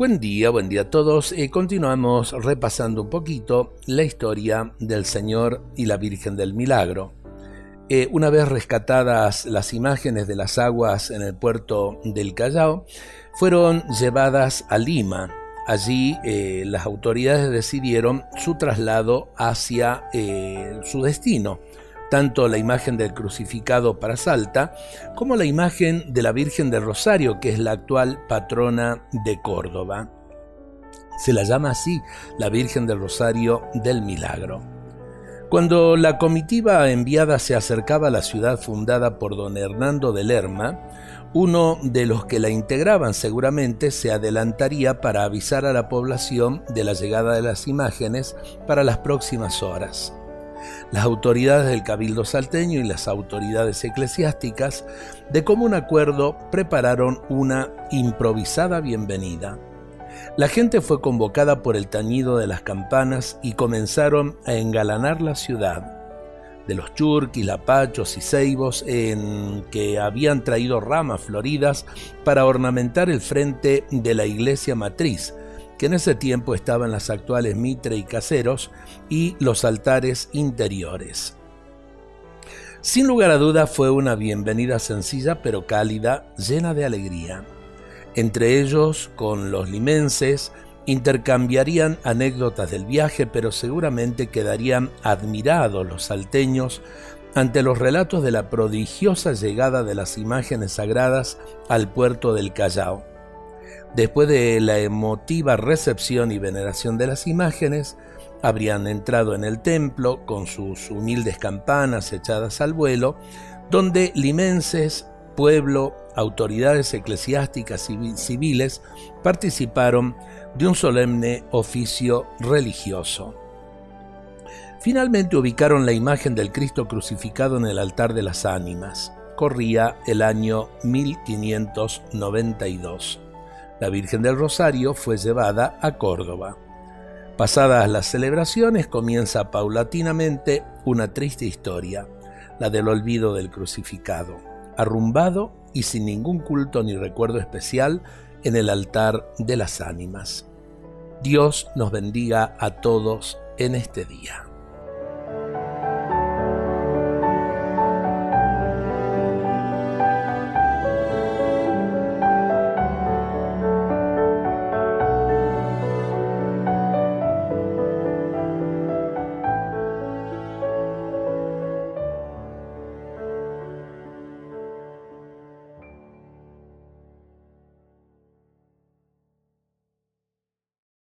Buen día, buen día a todos. Eh, continuamos repasando un poquito la historia del Señor y la Virgen del Milagro. Eh, una vez rescatadas las imágenes de las aguas en el puerto del Callao, fueron llevadas a Lima. Allí eh, las autoridades decidieron su traslado hacia su destino, tanto la imagen del crucificado para Salta como la imagen de la Virgen del Rosario, que es la actual patrona de Córdoba. Se la llama así la Virgen del Rosario del Milagro. Cuando la comitiva enviada se acercaba a la ciudad fundada por don Hernando de Lerma, uno de los que la integraban seguramente se adelantaría para avisar a la población de la llegada de las imágenes para las próximas horas. Las autoridades del Cabildo salteño y las autoridades eclesiásticas, de común acuerdo, prepararon una improvisada bienvenida. La gente fue convocada por el tañido de las campanas y comenzaron a engalanar la ciudad. De los churquis, lapachos y ceibos en que habían traído ramas floridas para ornamentar el frente de la iglesia matriz, que en ese tiempo estaba en las actuales Mitre y Caseros, y los altares interiores. Sin lugar a duda fue una bienvenida sencilla pero cálida, llena de alegría. Entre ellos, con los limenses, intercambiarían anécdotas del viaje, pero seguramente quedarían admirados los salteños ante los relatos de la prodigiosa llegada de las imágenes sagradas al puerto del Callao. Después de la emotiva recepción y veneración de las imágenes, habrían entrado en el templo con sus humildes campanas echadas al vuelo, donde limenses, pueblo, autoridades eclesiásticas y civiles participaron de un solemne oficio religioso. Finalmente ubicaron la imagen del Cristo crucificado en el altar de las ánimas. Corría el año 1592 la Virgen del Rosario fue llevada a Córdoba. Pasadas las celebraciones comienza paulatinamente una triste historia, la del olvido del crucificado, arrumbado y sin ningún culto ni recuerdo especial en el altar de las ánimas. Dios nos bendiga a todos en este día.